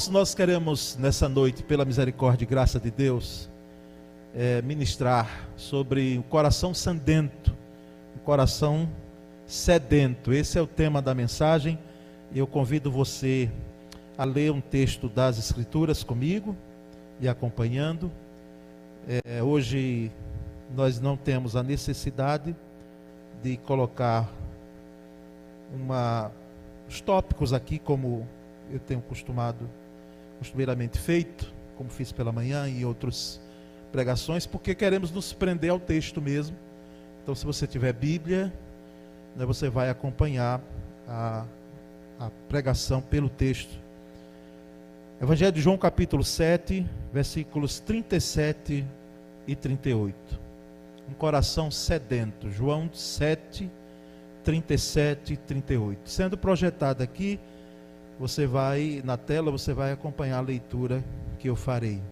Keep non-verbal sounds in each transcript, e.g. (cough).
Irmãos, nós queremos nessa noite, pela misericórdia e graça de Deus, é, ministrar sobre o coração sedento, o coração sedento. Esse é o tema da mensagem. Eu convido você a ler um texto das Escrituras comigo e acompanhando. É, hoje nós não temos a necessidade de colocar uma, os tópicos aqui como eu tenho costumado, costumeiramente feito, como fiz pela manhã e outras pregações, porque queremos nos prender ao texto mesmo. Então, se você tiver Bíblia, né, você vai acompanhar a, a pregação pelo texto. Evangelho de João, capítulo 7, versículos 37 e 38. Um coração sedento. João 7, 37 e 38. Sendo projetado aqui você vai, na tela, você vai acompanhar a leitura que eu farei.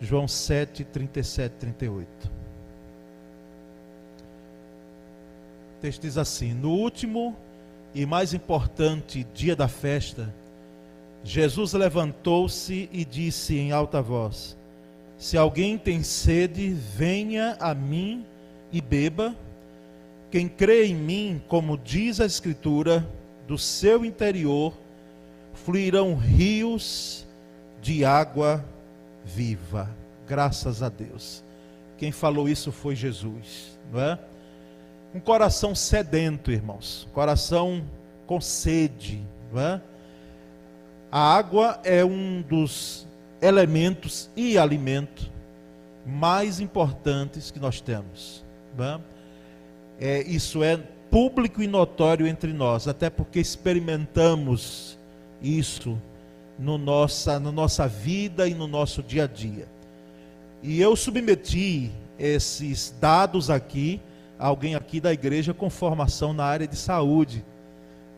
João 7, 37, 38. O texto diz assim: No último e mais importante dia da festa, Jesus levantou-se e disse em alta voz: Se alguém tem sede, venha a mim e beba. Quem crê em mim, como diz a Escritura, do seu interior fluirão rios de água viva. Graças a Deus. Quem falou isso foi Jesus, não é? Um coração sedento, irmãos. Coração com sede, não é? A água é um dos elementos e alimento mais importantes que nós temos. É? É, isso é público e notório entre nós, até porque experimentamos isso no nossa, na nossa vida e no nosso dia a dia. E eu submeti esses dados aqui a alguém aqui da igreja com formação na área de saúde,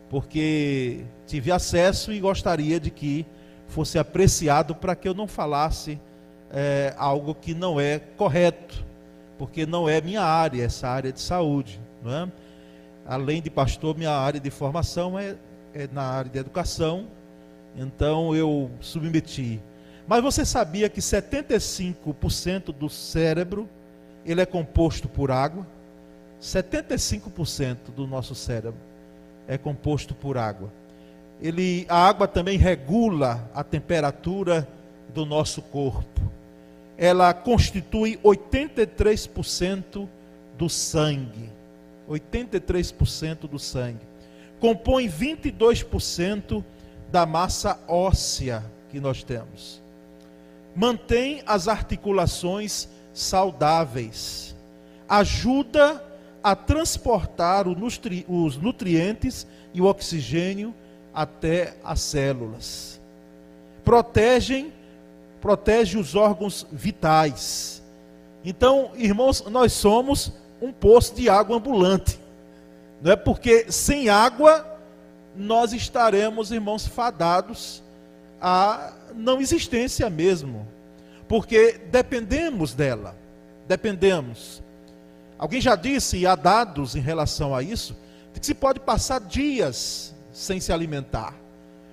porque tive acesso e gostaria de que fosse apreciado para que eu não falasse é, algo que não é correto, porque não é minha área, essa área de saúde. Não é? Além de pastor, minha área de formação é, na área de educação então eu submeti. Mas você sabia que 75% do cérebro ele é composto por água? 75% do nosso cérebro é composto por água. Ele, a água também regula a temperatura do nosso corpo. Ela constitui 83% do sangue. 83% do sangue. Compõe 22% da massa óssea que nós temos. Mantém as articulações saudáveis. Ajuda a transportar os nutrientes e o oxigênio até as células. Protegem, protege os órgãos vitais. Então, irmãos, nós somos um poço de água ambulante. Não é porque sem água nós estaremos, irmãos, fadados à não existência mesmo, porque dependemos dela, dependemos. Alguém já disse, e há dados em relação a isso, que se pode passar dias sem se alimentar.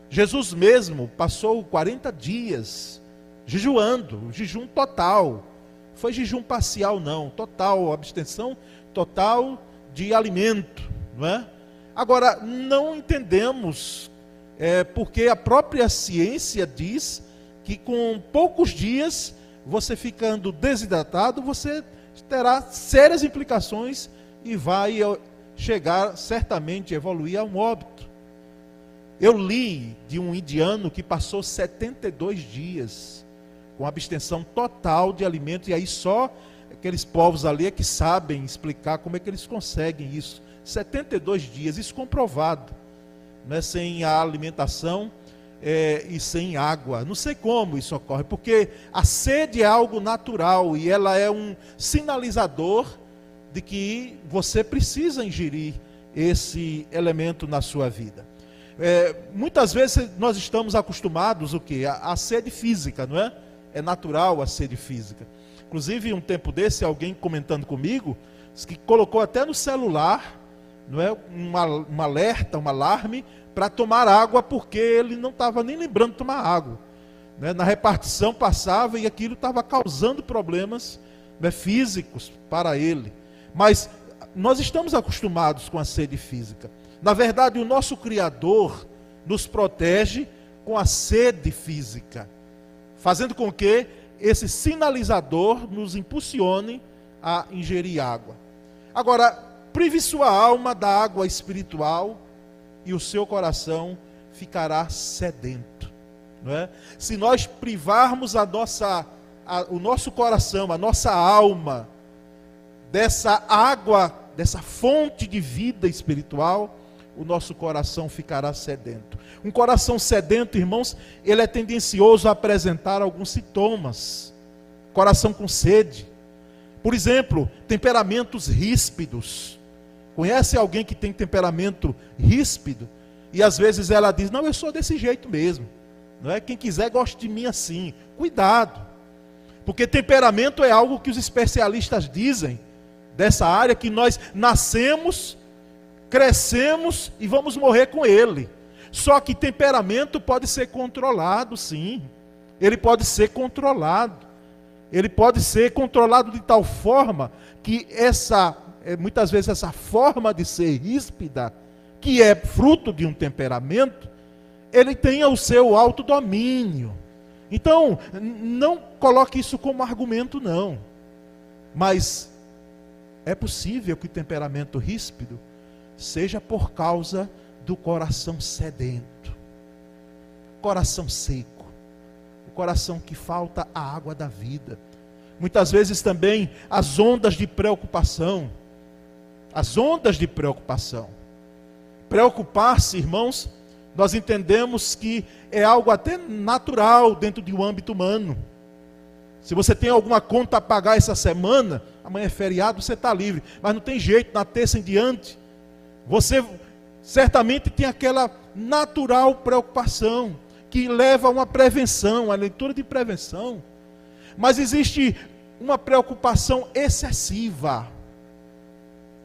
Jesus mesmo passou 40 dias jejuando, jejum total. Foi jejum parcial, não, total, abstenção total de alimento, não é? Agora, não entendemos, é, porque a própria ciência diz que com poucos dias, você ficando desidratado, você terá sérias implicações e vai chegar certamente evoluir a um óbito. Eu li de um indiano que passou 72 dias com abstenção total de alimento, e aí só aqueles povos ali é que sabem explicar como é que eles conseguem isso. 72 dias, isso comprovado, né, sem a alimentação é, e sem água. Não sei como isso ocorre, porque a sede é algo natural e ela é um sinalizador de que você precisa ingerir esse elemento na sua vida. É, muitas vezes nós estamos acostumados o que? A, a sede física, não é? É natural a sede física. Inclusive, um tempo desse, alguém comentando comigo, que colocou até no celular não é um alerta, um alarme para tomar água, porque ele não estava nem lembrando de tomar água. Né? Na repartição passava e aquilo estava causando problemas né, físicos para ele. Mas nós estamos acostumados com a sede física. Na verdade, o nosso Criador nos protege com a sede física, fazendo com que esse sinalizador nos impulsione a ingerir água. Agora, prive sua alma da água espiritual e o seu coração ficará sedento. Não é? Se nós privarmos a nossa, a, o nosso coração, a nossa alma, dessa água, dessa fonte de vida espiritual, o nosso coração ficará sedento. Um coração sedento, irmãos, ele é tendencioso a apresentar alguns sintomas. Coração com sede. Por exemplo, temperamentos ríspidos. Conhece alguém que tem temperamento ríspido? E às vezes ela diz: Não, eu sou desse jeito mesmo. Não é? Quem quiser gosta de mim assim. Cuidado. Porque temperamento é algo que os especialistas dizem dessa área que nós nascemos crescemos e vamos morrer com ele. Só que temperamento pode ser controlado, sim. Ele pode ser controlado. Ele pode ser controlado de tal forma que essa, é, muitas vezes, essa forma de ser ríspida, que é fruto de um temperamento, ele tenha o seu autodomínio. Então, não coloque isso como argumento, não. Mas é possível que o temperamento ríspido seja por causa do coração sedento, coração seco, o coração que falta a água da vida. Muitas vezes também as ondas de preocupação, as ondas de preocupação. Preocupar-se, irmãos, nós entendemos que é algo até natural dentro de um âmbito humano. Se você tem alguma conta a pagar essa semana, amanhã é feriado, você está livre. Mas não tem jeito, na terça em diante, você certamente tem aquela natural preocupação que leva a uma prevenção, a leitura de prevenção. Mas existe uma preocupação excessiva.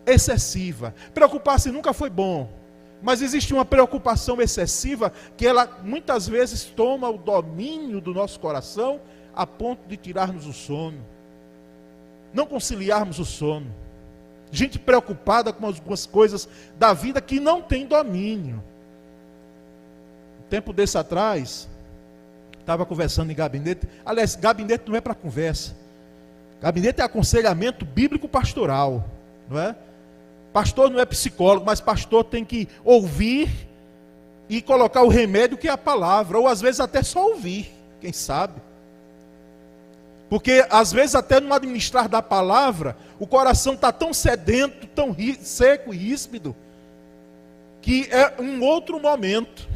Excessiva. Preocupar-se nunca foi bom. Mas existe uma preocupação excessiva que ela muitas vezes toma o domínio do nosso coração a ponto de tirarmos o sono. Não conciliarmos o sono gente preocupada com algumas coisas da vida que não tem domínio. Um tempo desse atrás, estava conversando em gabinete. Aliás, gabinete não é para conversa. Gabinete é aconselhamento bíblico pastoral, não é? Pastor não é psicólogo, mas pastor tem que ouvir e colocar o remédio que é a palavra, ou às vezes até só ouvir, quem sabe. Porque às vezes até no administrar da palavra, o coração está tão sedento, tão seco e ríspido, que é um outro momento.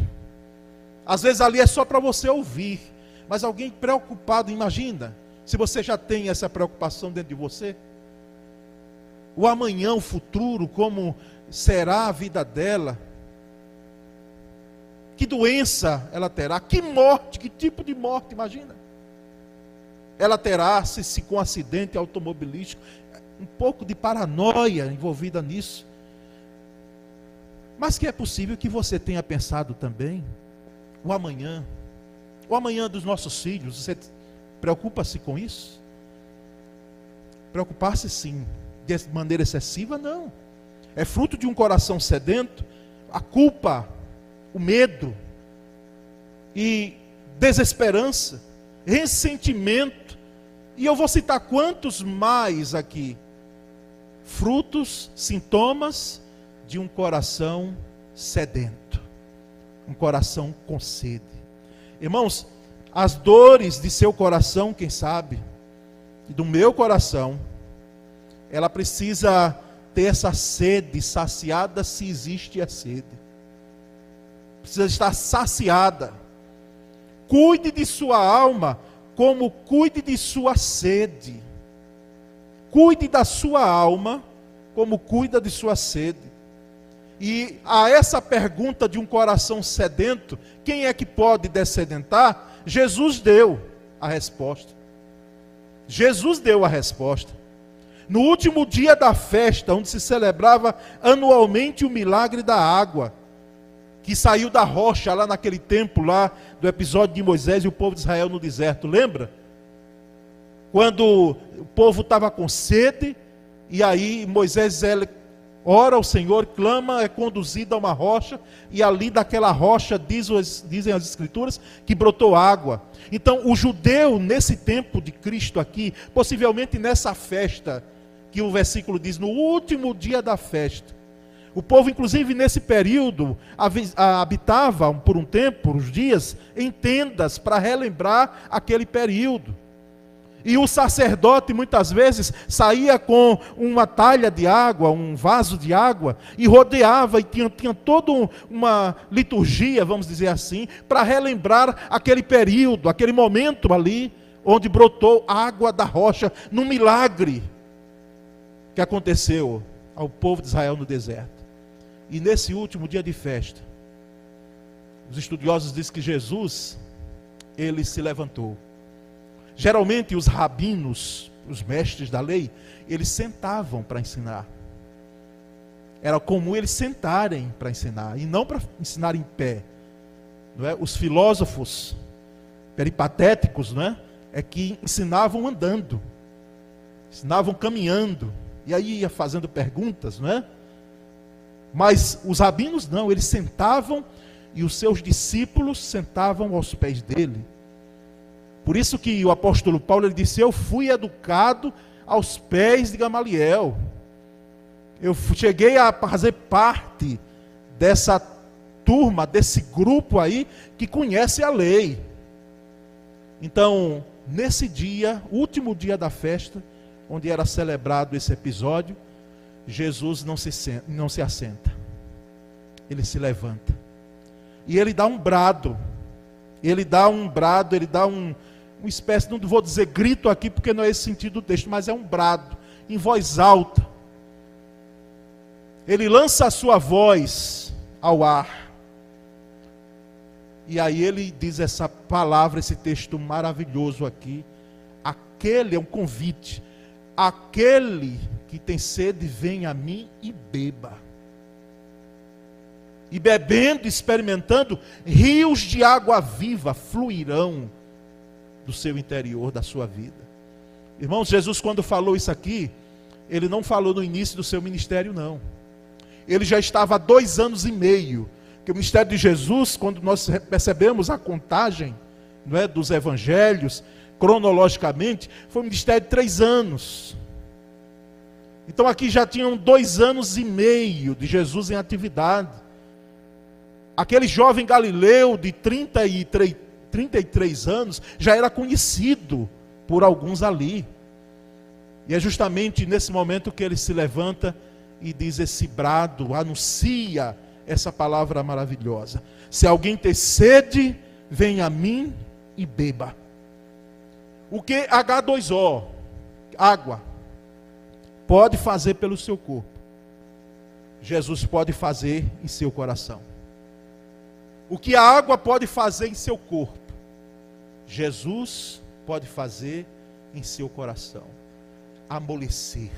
Às vezes ali é só para você ouvir, mas alguém preocupado, imagina, se você já tem essa preocupação dentro de você. O amanhã, o futuro, como será a vida dela? Que doença ela terá? Que morte, que tipo de morte, imagina? Ela terá, se, se com acidente automobilístico, um pouco de paranoia envolvida nisso. Mas que é possível que você tenha pensado também o amanhã, o amanhã dos nossos filhos. Você preocupa-se com isso? Preocupar-se sim, de maneira excessiva, não. É fruto de um coração sedento, a culpa, o medo e desesperança, ressentimento e eu vou citar quantos mais aqui? Frutos, sintomas de um coração sedento, um coração com sede. Irmãos, as dores de seu coração, quem sabe, e do meu coração, ela precisa ter essa sede saciada se existe a sede. Precisa estar saciada. Cuide de sua alma como cuide de sua sede. Cuide da sua alma, como cuida de sua sede. E a essa pergunta de um coração sedento, quem é que pode descedentar? Jesus deu a resposta. Jesus deu a resposta. No último dia da festa, onde se celebrava anualmente o milagre da água, que saiu da rocha lá naquele tempo lá do episódio de Moisés e o povo de Israel no deserto, lembra? Quando o povo estava com sede e aí Moisés ele ora ao Senhor, clama, é conduzido a uma rocha e ali daquela rocha diz, dizem as escrituras que brotou água. Então o judeu nesse tempo de Cristo aqui, possivelmente nessa festa que o versículo diz no último dia da festa, o povo, inclusive nesse período, habitava por um tempo, por uns dias, em tendas para relembrar aquele período. E o sacerdote muitas vezes saía com uma talha de água, um vaso de água, e rodeava e tinha, tinha toda uma liturgia, vamos dizer assim, para relembrar aquele período, aquele momento ali, onde brotou água da rocha, num milagre que aconteceu ao povo de Israel no deserto. E nesse último dia de festa, os estudiosos dizem que Jesus, ele se levantou. Geralmente os rabinos, os mestres da lei, eles sentavam para ensinar. Era comum eles sentarem para ensinar e não para ensinar em pé. Não é? Os filósofos peripatéticos, não é? é que ensinavam andando, ensinavam caminhando e aí ia fazendo perguntas, não é? Mas os rabinos não, eles sentavam e os seus discípulos sentavam aos pés dele. Por isso que o apóstolo Paulo ele disse: Eu fui educado aos pés de Gamaliel. Eu cheguei a fazer parte dessa turma, desse grupo aí que conhece a lei. Então, nesse dia, último dia da festa, onde era celebrado esse episódio, Jesus não se, não se assenta, ele se levanta. E ele dá um brado, ele dá um brado, ele dá um, uma espécie, não vou dizer grito aqui, porque não é esse sentido do texto, mas é um brado, em voz alta. Ele lança a sua voz ao ar. E aí ele diz essa palavra, esse texto maravilhoso aqui. Aquele é um convite. Aquele que tem sede, vem a mim e beba. E bebendo, experimentando, rios de água viva fluirão do seu interior, da sua vida. Irmãos, Jesus, quando falou isso aqui, ele não falou no início do seu ministério, não. Ele já estava há dois anos e meio. Que o ministério de Jesus, quando nós percebemos a contagem não é, dos evangelhos, cronologicamente, foi um ministério de três anos. Então aqui já tinham dois anos e meio de Jesus em atividade. Aquele jovem galileu de 33, 33 anos já era conhecido por alguns ali. E é justamente nesse momento que ele se levanta e diz esse brado, anuncia essa palavra maravilhosa. Se alguém ter sede, venha a mim e beba. O que H2O? Água pode fazer pelo seu corpo, Jesus pode fazer em seu coração. O que a água pode fazer em seu corpo, Jesus pode fazer em seu coração. Amolecer.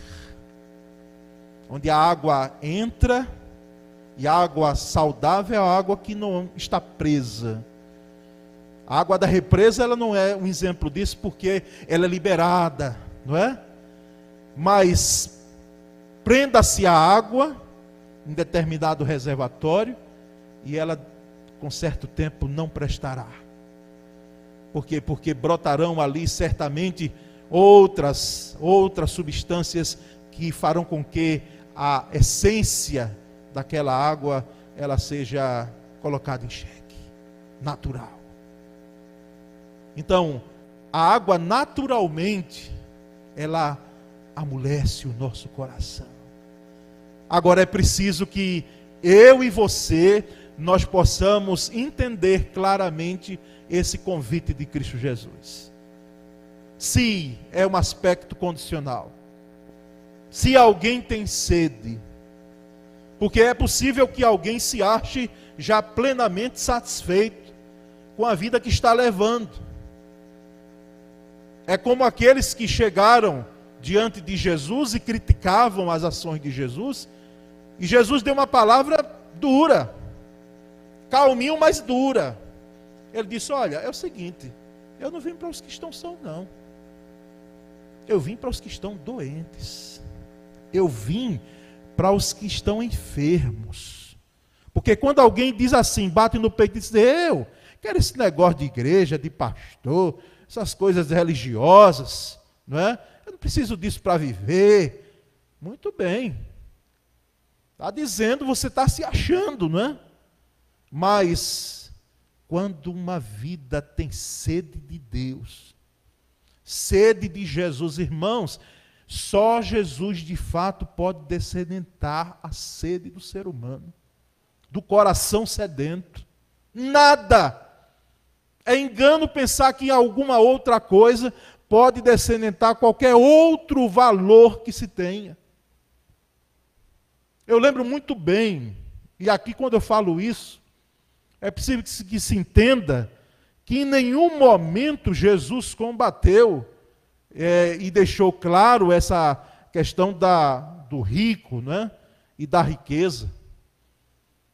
Onde a água entra, e a água saudável é a água que não está presa. A água da represa ela não é um exemplo disso porque ela é liberada, não é? Mas prenda-se a água em determinado reservatório e ela com certo tempo não prestará. Por quê? Porque brotarão ali certamente outras outras substâncias que farão com que a essência daquela água ela seja colocada em xeque, natural. Então, a água naturalmente ela amolece o nosso coração. Agora é preciso que eu e você nós possamos entender claramente esse convite de Cristo Jesus. Se é um aspecto condicional. Se alguém tem sede, porque é possível que alguém se ache já plenamente satisfeito com a vida que está levando. É como aqueles que chegaram diante de Jesus e criticavam as ações de Jesus. E Jesus deu uma palavra dura. calminho, mas dura. Ele disse: Olha, é o seguinte, eu não vim para os que estão são, não. Eu vim para os que estão doentes. Eu vim para os que estão enfermos. Porque quando alguém diz assim, bate no peito e diz: Eu quero esse negócio de igreja, de pastor, essas coisas religiosas, não é? Eu não preciso disso para viver. Muito bem. Está dizendo, você está se achando, não é? Mas, quando uma vida tem sede de Deus, sede de Jesus, irmãos, só Jesus de fato pode descedentar a sede do ser humano, do coração sedento. Nada. É engano pensar que alguma outra coisa pode descendentar qualquer outro valor que se tenha. Eu lembro muito bem, e aqui quando eu falo isso, é possível que se, que se entenda que em nenhum momento Jesus combateu é, e deixou claro essa questão da, do rico né, e da riqueza.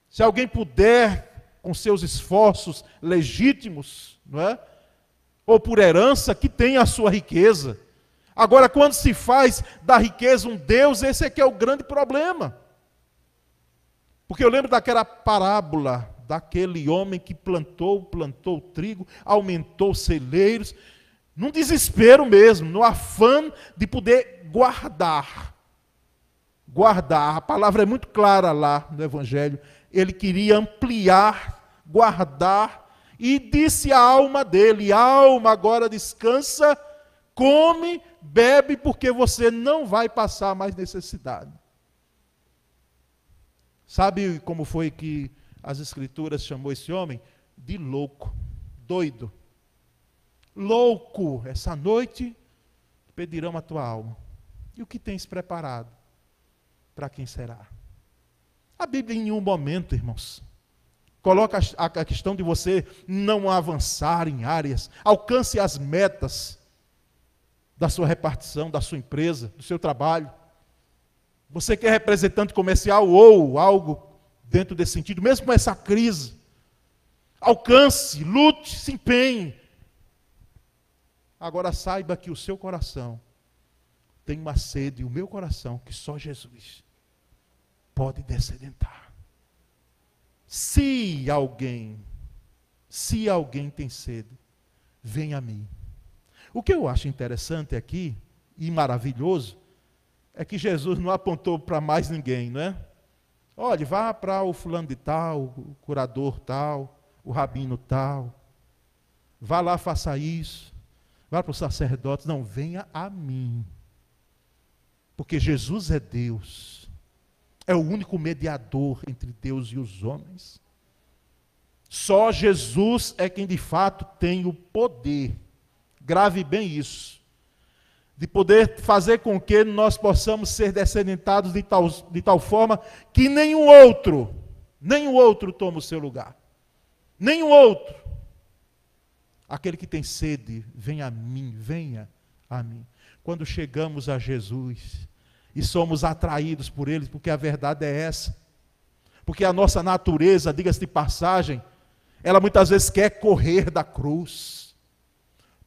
Se alguém puder, com seus esforços legítimos, não é? Ou por herança, que tenha a sua riqueza. Agora, quando se faz da riqueza um Deus, esse é que é o grande problema. Porque eu lembro daquela parábola daquele homem que plantou, plantou trigo, aumentou celeiros, num desespero mesmo, no afã de poder guardar. Guardar, a palavra é muito clara lá no Evangelho. Ele queria ampliar, guardar, e disse à alma dele: Alma, agora descansa, come, bebe, porque você não vai passar mais necessidade. Sabe como foi que as Escrituras chamou esse homem? De louco, doido. Louco, essa noite pedirão a tua alma. E o que tens preparado? Para quem será? A Bíblia, em nenhum momento, irmãos, coloca a questão de você não avançar em áreas, alcance as metas da sua repartição, da sua empresa, do seu trabalho. Você que é representante comercial ou algo dentro desse sentido, mesmo com essa crise, alcance, lute, se empenhe. Agora saiba que o seu coração tem uma sede, o meu coração, que só Jesus pode descedentar. Se alguém, se alguém tem sede, venha a mim. O que eu acho interessante aqui, e maravilhoso, é que Jesus não apontou para mais ninguém, não é? Olhe, vá para o fulano de tal, o curador tal, o rabino tal. Vá lá, faça isso. Vá para os sacerdotes. Não, venha a mim. Porque Jesus é Deus. É o único mediador entre Deus e os homens. Só Jesus é quem de fato tem o poder. Grave bem isso de poder fazer com que nós possamos ser descendentados de tal, de tal forma que nenhum outro, nenhum outro toma o seu lugar. Nenhum outro. Aquele que tem sede, venha a mim, venha a mim. Quando chegamos a Jesus e somos atraídos por Ele, porque a verdade é essa. Porque a nossa natureza, diga-se de passagem, ela muitas vezes quer correr da cruz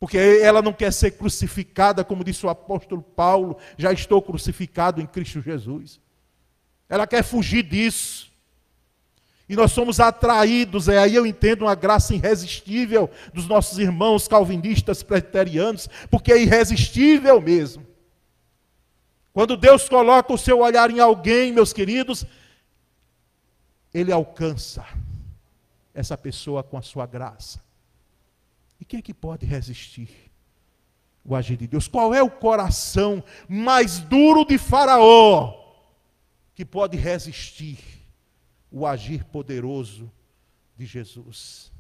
porque ela não quer ser crucificada, como disse o apóstolo Paulo, já estou crucificado em Cristo Jesus. Ela quer fugir disso. E nós somos atraídos, é aí eu entendo uma graça irresistível dos nossos irmãos calvinistas presbiterianos, porque é irresistível mesmo. Quando Deus coloca o seu olhar em alguém, meus queridos, ele alcança essa pessoa com a sua graça. E quem é que pode resistir? O agir de Deus. Qual é o coração mais duro de Faraó que pode resistir o agir poderoso de Jesus?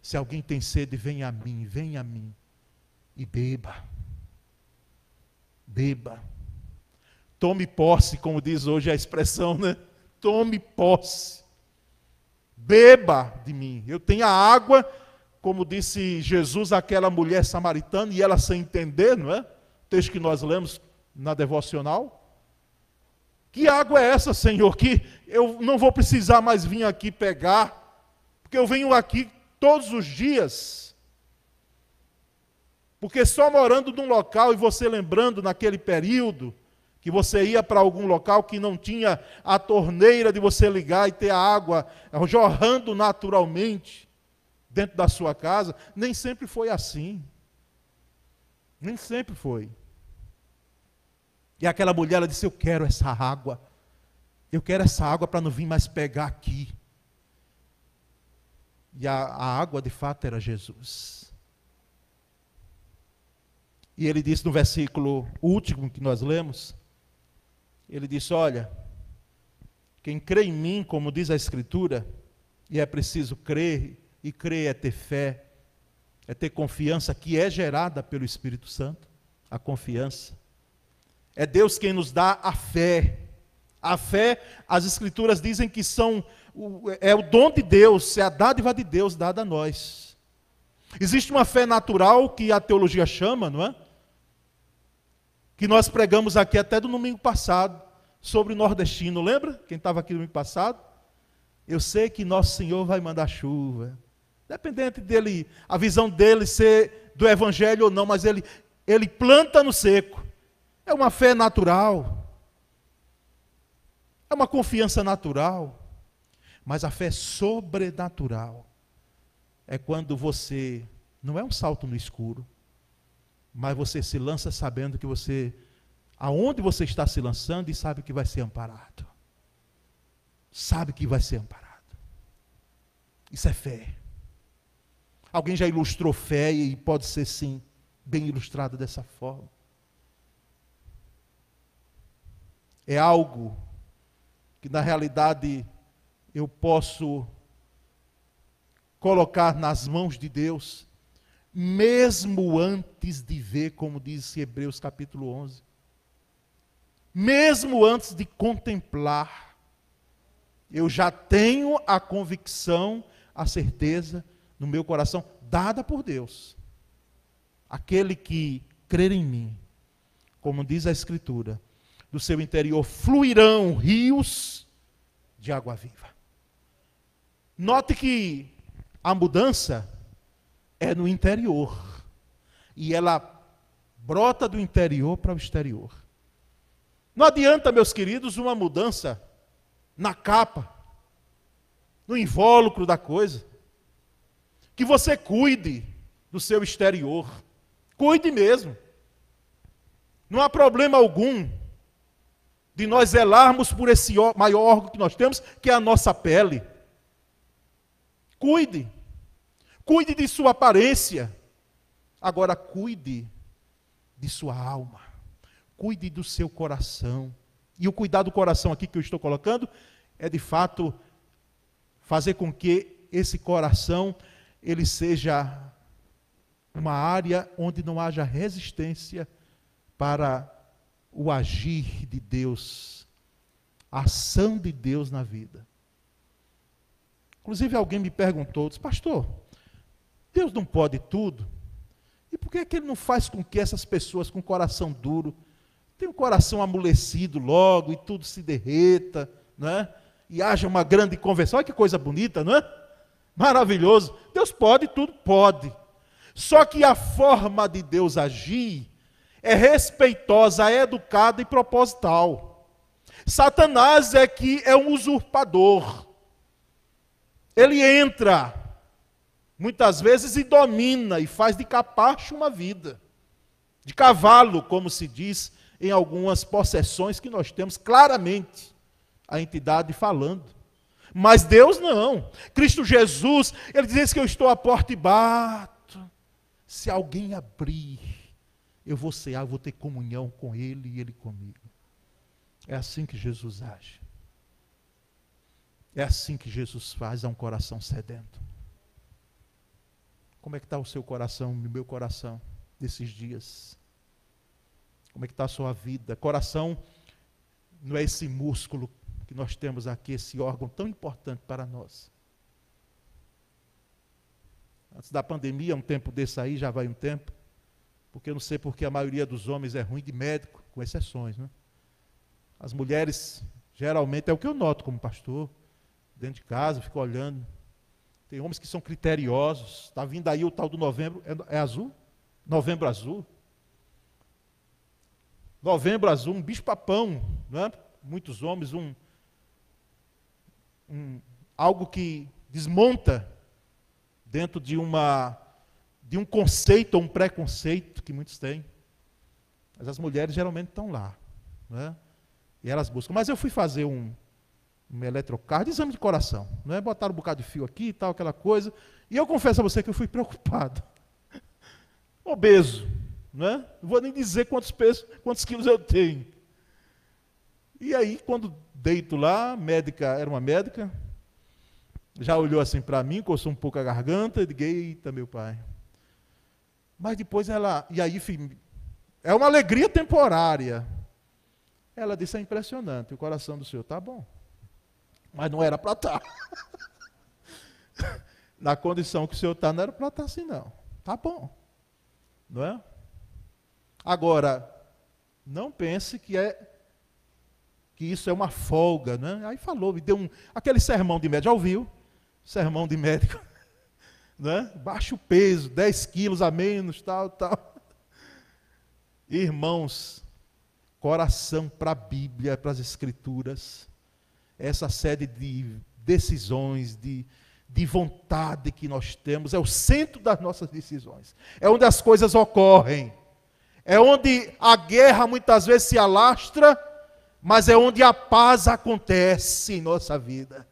Se alguém tem sede, venha a mim, venha a mim e beba. Beba. Tome posse, como diz hoje a expressão, né? Tome posse. Beba de mim. Eu tenho a água como disse Jesus àquela mulher samaritana, e ela sem entender, não é? O texto que nós lemos na devocional. Que água é essa, Senhor, que eu não vou precisar mais vir aqui pegar, porque eu venho aqui todos os dias. Porque só morando num local e você lembrando naquele período que você ia para algum local que não tinha a torneira de você ligar e ter a água jorrando naturalmente dentro da sua casa, nem sempre foi assim. Nem sempre foi. E aquela mulher ela disse: Eu quero essa água. Eu quero essa água para não vir mais pegar aqui. E a, a água de fato era Jesus. E ele disse no versículo último que nós lemos: Ele disse: Olha, quem crê em mim, como diz a Escritura, e é preciso crer, e crer é ter fé, é ter confiança que é gerada pelo Espírito Santo, a confiança. É Deus quem nos dá a fé. A fé, as Escrituras dizem que são é o dom de Deus, é a dádiva de Deus dada a nós. Existe uma fé natural que a teologia chama, não é? Que nós pregamos aqui até do domingo passado, sobre o nordestino, lembra? Quem estava aqui no domingo passado? Eu sei que nosso Senhor vai mandar chuva. Dependente dele, a visão dele ser do evangelho ou não, mas ele, ele planta no seco. É uma fé natural. É uma confiança natural. Mas a fé sobrenatural é quando você não é um salto no escuro, mas você se lança sabendo que você aonde você está se lançando e sabe que vai ser amparado. Sabe que vai ser amparado. Isso é fé. Alguém já ilustrou fé e pode ser sim bem ilustrado dessa forma. É algo que na realidade eu posso colocar nas mãos de Deus, mesmo antes de ver, como diz Hebreus capítulo 11. Mesmo antes de contemplar, eu já tenho a convicção, a certeza no meu coração, dada por Deus. Aquele que crer em mim, como diz a Escritura, do seu interior fluirão rios de água viva. Note que a mudança é no interior. E ela brota do interior para o exterior. Não adianta, meus queridos, uma mudança na capa, no invólucro da coisa. Que você cuide do seu exterior. Cuide mesmo. Não há problema algum de nós zelarmos por esse maior órgão que nós temos, que é a nossa pele. Cuide. Cuide de sua aparência. Agora, cuide de sua alma. Cuide do seu coração. E o cuidar do coração aqui que eu estou colocando é de fato fazer com que esse coração ele seja uma área onde não haja resistência para o agir de Deus, a ação de Deus na vida. Inclusive, alguém me perguntou, disse, pastor, Deus não pode tudo? E por que, é que ele não faz com que essas pessoas com coração duro tenham um coração amolecido logo e tudo se derreta, né? E haja uma grande conversão. Olha que coisa bonita, não é? Maravilhoso. Deus pode tudo? Pode. Só que a forma de Deus agir é respeitosa, é educada e proposital. Satanás é que é um usurpador. Ele entra, muitas vezes, e domina, e faz de capacho uma vida. De cavalo, como se diz em algumas possessões que nós temos claramente a entidade falando. Mas Deus não. Cristo Jesus, ele diz que eu estou à porta e bato. Se alguém abrir, eu vou cear, vou ter comunhão com ele e ele comigo. É assim que Jesus age. É assim que Jesus faz a um coração sedento. Como é que está o seu coração, o meu coração, desses dias? Como é que está a sua vida? Coração não é esse músculo que nós temos aqui, esse órgão tão importante para nós. Antes da pandemia, um tempo desse aí, já vai um tempo, porque eu não sei porque a maioria dos homens é ruim de médico, com exceções, né? As mulheres, geralmente, é o que eu noto como pastor, dentro de casa, fico olhando. Tem homens que são criteriosos. Está vindo aí o tal do novembro. É, é azul? Novembro azul. Novembro azul, um bicho-papão, né? muitos homens, um, um, algo que desmonta dentro de, uma, de um conceito ou um preconceito que muitos têm. Mas as mulheres geralmente estão lá. Né? E elas buscam. Mas eu fui fazer um, um eletrocardio, exame de coração. Né? Botaram um bocado de fio aqui e tal, aquela coisa. E eu confesso a você que eu fui (laughs) preocupado. Obeso né? Não vou nem dizer quantos pesos, quantos quilos eu tenho. E aí, quando deito lá, médica, era uma médica, já olhou assim para mim, coçou um pouco a garganta, e digo, eita, meu pai. Mas depois ela, e aí, é uma alegria temporária. Ela disse, é impressionante, o coração do senhor está bom. Mas não era para estar. Tá. (laughs) Na condição que o senhor está, não era para estar tá assim, não. Tá bom. Não é? Agora, não pense que é que isso é uma folga, né? Aí falou, me deu um aquele sermão de médico, já ouviu? Sermão de médico, (laughs) né? Baixo peso, 10 quilos a menos, tal, tal. Irmãos, coração para a Bíblia, para as Escrituras, essa série de decisões, de, de vontade que nós temos, é o centro das nossas decisões, é onde as coisas ocorrem. É onde a guerra muitas vezes se alastra, mas é onde a paz acontece em nossa vida.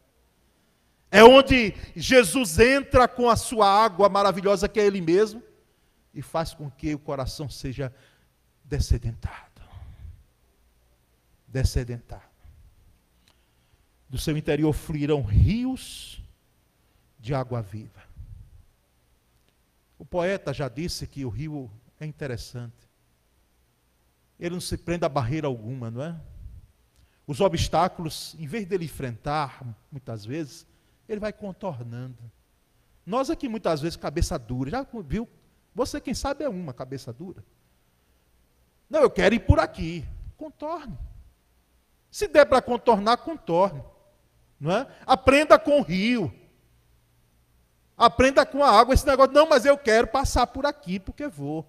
É onde Jesus entra com a sua água maravilhosa que é Ele mesmo e faz com que o coração seja descedentado. Descedentado. Do seu interior fluirão rios de água viva. O poeta já disse que o rio é interessante ele não se prende a barreira alguma, não é? Os obstáculos, em vez dele enfrentar, muitas vezes, ele vai contornando. Nós aqui, muitas vezes, cabeça dura. Já viu? Você, quem sabe, é uma cabeça dura. Não, eu quero ir por aqui. Contorne. Se der para contornar, contorne. Não é? Aprenda com o rio. Aprenda com a água. Esse negócio, não, mas eu quero passar por aqui, porque vou.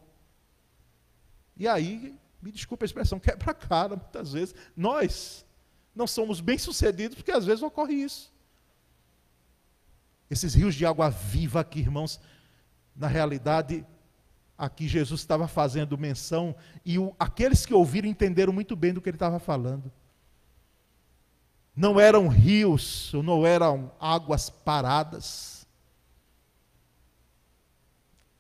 E aí me desculpe a expressão, (laughs) quebra a cara muitas vezes. Nós não somos bem-sucedidos porque às vezes ocorre isso. Esses rios de água viva aqui, irmãos, na realidade, aqui Jesus estava fazendo menção e o, aqueles que ouviram entenderam muito bem do que ele estava falando. Não eram rios, não eram águas paradas.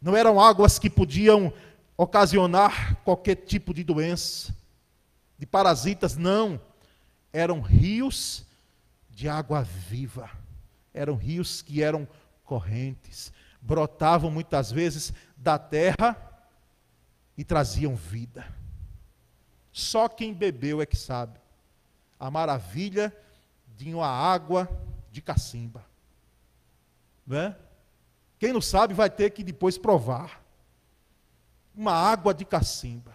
Não eram águas que podiam ocasionar qualquer tipo de doença, de parasitas, não. Eram rios de água viva. Eram rios que eram correntes, brotavam muitas vezes da terra e traziam vida. Só quem bebeu é que sabe a maravilha de uma água de cacimba. Não é? Quem não sabe vai ter que depois provar uma água de cacimba,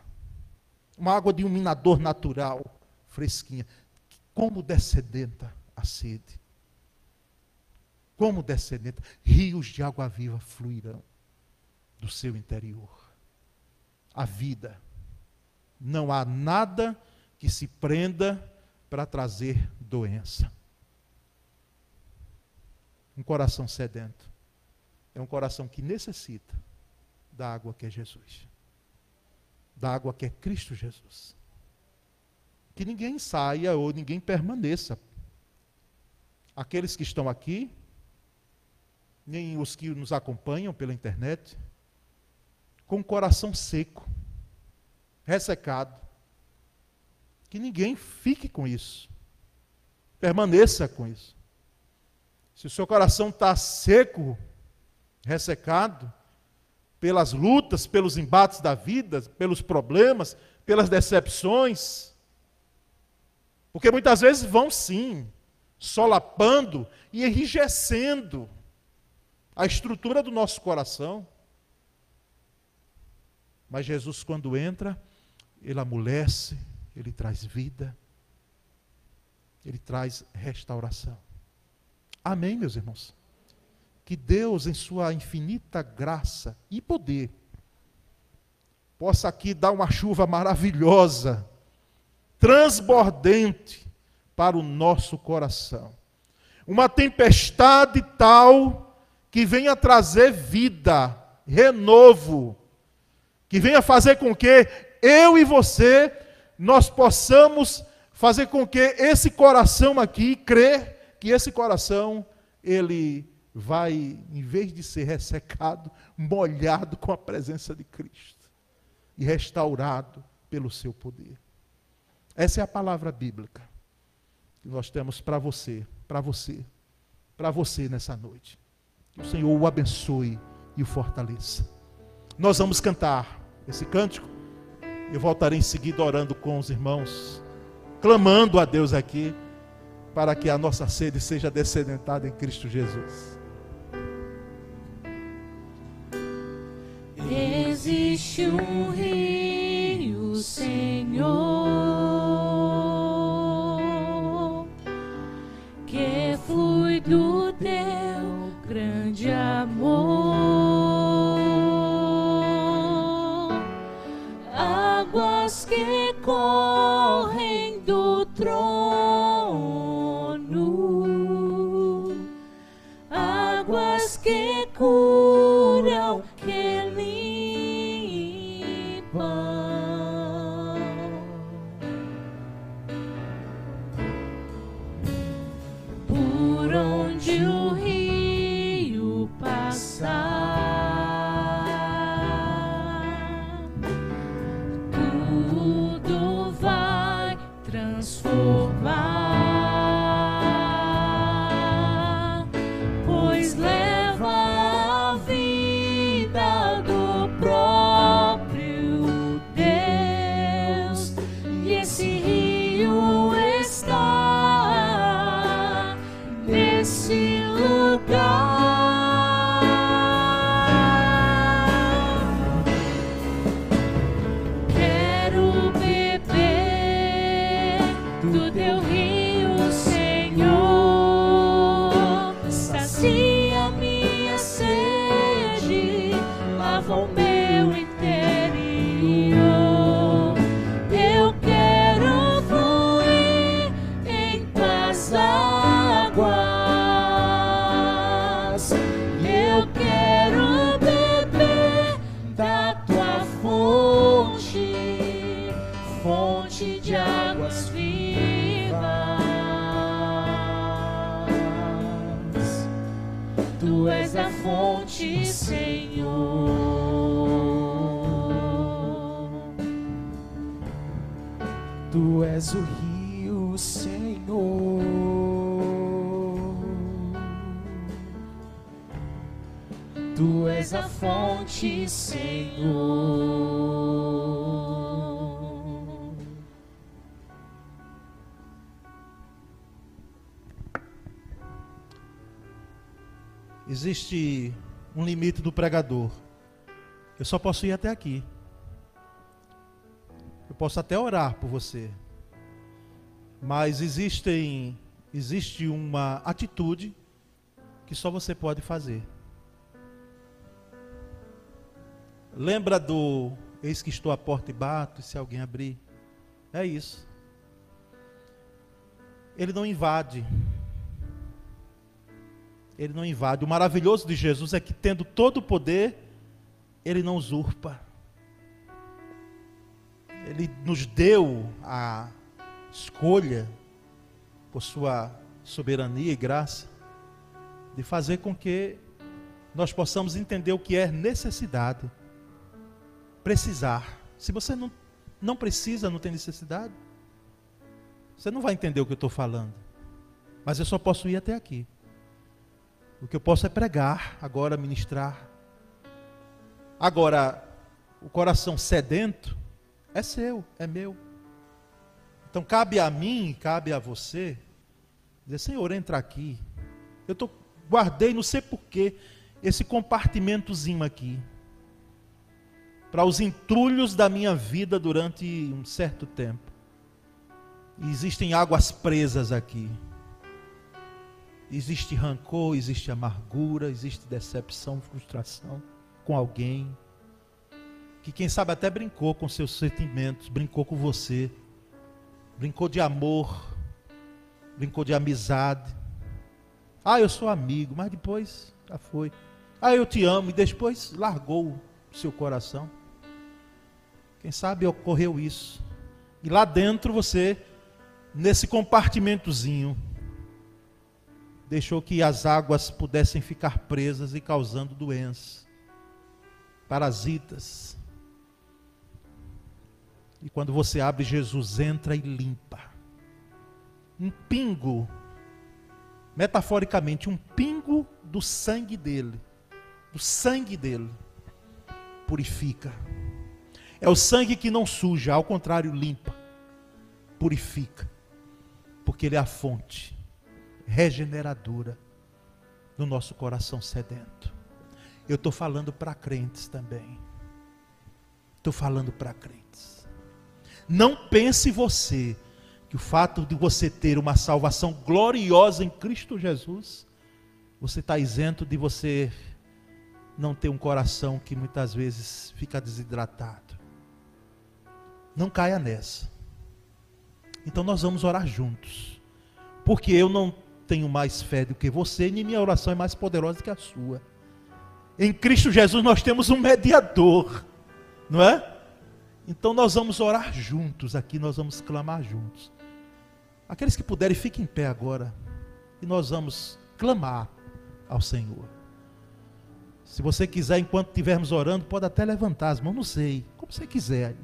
uma água de um minador natural, fresquinha. Como descedenta a sede. Como descedenta, rios de água viva fluirão do seu interior. A vida. Não há nada que se prenda para trazer doença. Um coração sedento é um coração que necessita da água que é Jesus da água que é Cristo Jesus. Que ninguém saia ou ninguém permaneça. Aqueles que estão aqui, nem os que nos acompanham pela internet, com o coração seco, ressecado. Que ninguém fique com isso. Permaneça com isso. Se o seu coração está seco, ressecado, pelas lutas, pelos embates da vida, pelos problemas, pelas decepções. Porque muitas vezes vão sim, solapando e enrijecendo a estrutura do nosso coração. Mas Jesus, quando entra, ele amolece, ele traz vida, ele traz restauração. Amém, meus irmãos? Que Deus, em Sua infinita graça e poder, possa aqui dar uma chuva maravilhosa, transbordente para o nosso coração. Uma tempestade tal que venha trazer vida, renovo, que venha fazer com que eu e você nós possamos fazer com que esse coração aqui crer que esse coração ele vai, em vez de ser ressecado, molhado com a presença de Cristo e restaurado pelo seu poder. Essa é a palavra bíblica que nós temos para você, para você, para você nessa noite. Que o Senhor o abençoe e o fortaleça. Nós vamos cantar esse cântico. Eu voltarei em seguida orando com os irmãos clamando a Deus aqui para que a nossa sede seja descedentada em Cristo Jesus. Existe um rio, Senhor, que flui do teu grande amor, que correm do trono, águas que curam, Tu és a fonte, Senhor. Existe um limite do pregador. Eu só posso ir até aqui. Eu posso até orar por você. Mas existem existe uma atitude que só você pode fazer. Lembra do eis que estou à porta e bato, se alguém abrir? É isso. Ele não invade. Ele não invade. O maravilhoso de Jesus é que, tendo todo o poder, ele não usurpa. Ele nos deu a escolha, por sua soberania e graça, de fazer com que nós possamos entender o que é necessidade. Precisar. Se você não, não precisa, não tem necessidade, você não vai entender o que eu estou falando. Mas eu só posso ir até aqui. O que eu posso é pregar, agora ministrar. Agora, o coração sedento é seu, é meu. Então cabe a mim, cabe a você, dizer, Senhor, entra aqui. Eu tô, guardei, não sei porquê, esse compartimentozinho aqui. Para os entulhos da minha vida durante um certo tempo. Existem águas presas aqui. Existe rancor, existe amargura, existe decepção, frustração com alguém. Que quem sabe até brincou com seus sentimentos, brincou com você, brincou de amor, brincou de amizade. Ah, eu sou amigo, mas depois já foi. Ah, eu te amo, e depois largou o seu coração. Quem sabe ocorreu isso. E lá dentro você nesse compartimentozinho, deixou que as águas pudessem ficar presas e causando doenças, parasitas. E quando você abre, Jesus entra e limpa. Um pingo, metaforicamente, um pingo do sangue dele, do sangue dele, purifica. É o sangue que não suja, ao contrário, limpa, purifica porque Ele é a fonte regeneradora do nosso coração sedento. Eu estou falando para crentes também. Estou falando para crentes. Não pense você que o fato de você ter uma salvação gloriosa em Cristo Jesus, você está isento de você não ter um coração que muitas vezes fica desidratado. Não caia nessa. Então nós vamos orar juntos. Porque eu não tenho mais fé do que você, nem minha oração é mais poderosa que a sua. Em Cristo Jesus nós temos um mediador, não é? Então nós vamos orar juntos aqui, nós vamos clamar juntos. Aqueles que puderem, fiquem em pé agora. E nós vamos clamar ao Senhor. Se você quiser, enquanto estivermos orando, pode até levantar as mãos, não sei, como você quiser.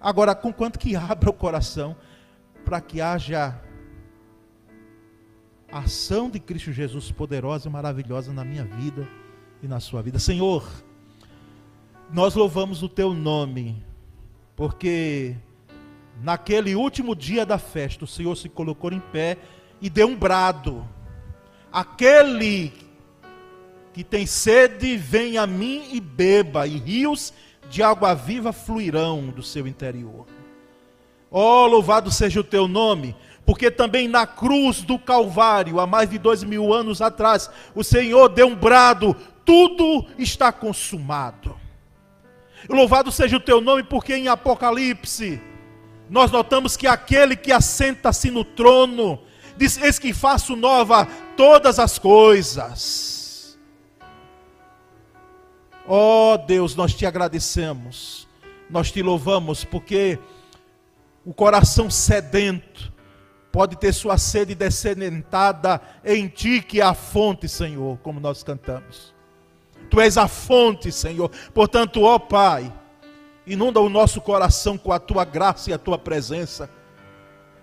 Agora, com quanto que abra o coração para que haja ação de Cristo Jesus poderosa e maravilhosa na minha vida e na sua vida. Senhor, nós louvamos o teu nome, porque naquele último dia da festa, o Senhor se colocou em pé e deu um brado. Aquele que tem sede, vem a mim e beba, e rios de água viva fluirão do seu interior. Oh, louvado seja o teu nome, porque também na cruz do Calvário, há mais de dois mil anos atrás, o Senhor deu um brado: tudo está consumado. Louvado seja o teu nome, porque em Apocalipse, nós notamos que aquele que assenta-se no trono, diz: Eis que faço nova todas as coisas. Ó oh, Deus, nós te agradecemos, nós te louvamos, porque o coração sedento pode ter sua sede descedentada em ti, que é a fonte, Senhor, como nós cantamos. Tu és a fonte, Senhor. Portanto, ó Pai, inunda o nosso coração com a tua graça e a tua presença.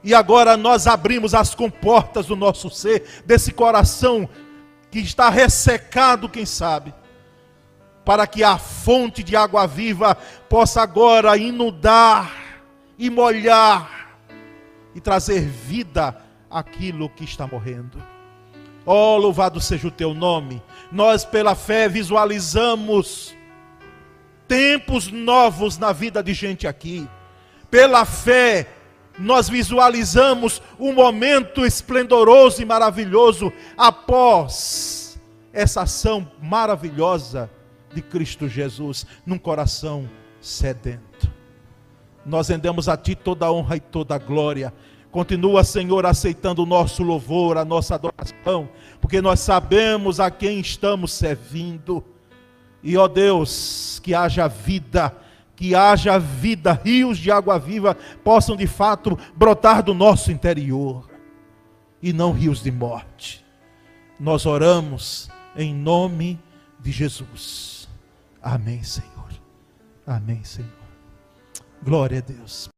E agora nós abrimos as comportas do nosso ser, desse coração que está ressecado, quem sabe, para que a fonte de água viva possa agora inundar e molhar e trazer vida àquilo que está morrendo. Oh, louvado seja o teu nome. Nós, pela fé, visualizamos tempos novos na vida de gente aqui. Pela fé, nós visualizamos um momento esplendoroso e maravilhoso após essa ação maravilhosa de Cristo Jesus num coração sedento. Nós rendemos a Ti toda a honra e toda a glória. Continua, Senhor, aceitando o nosso louvor, a nossa adoração, porque nós sabemos a quem estamos servindo. E, ó Deus, que haja vida, que haja vida, rios de água viva possam de fato brotar do nosso interior e não rios de morte. Nós oramos em nome de Jesus. Amém, Senhor. Amém, Senhor. Glória a Deus.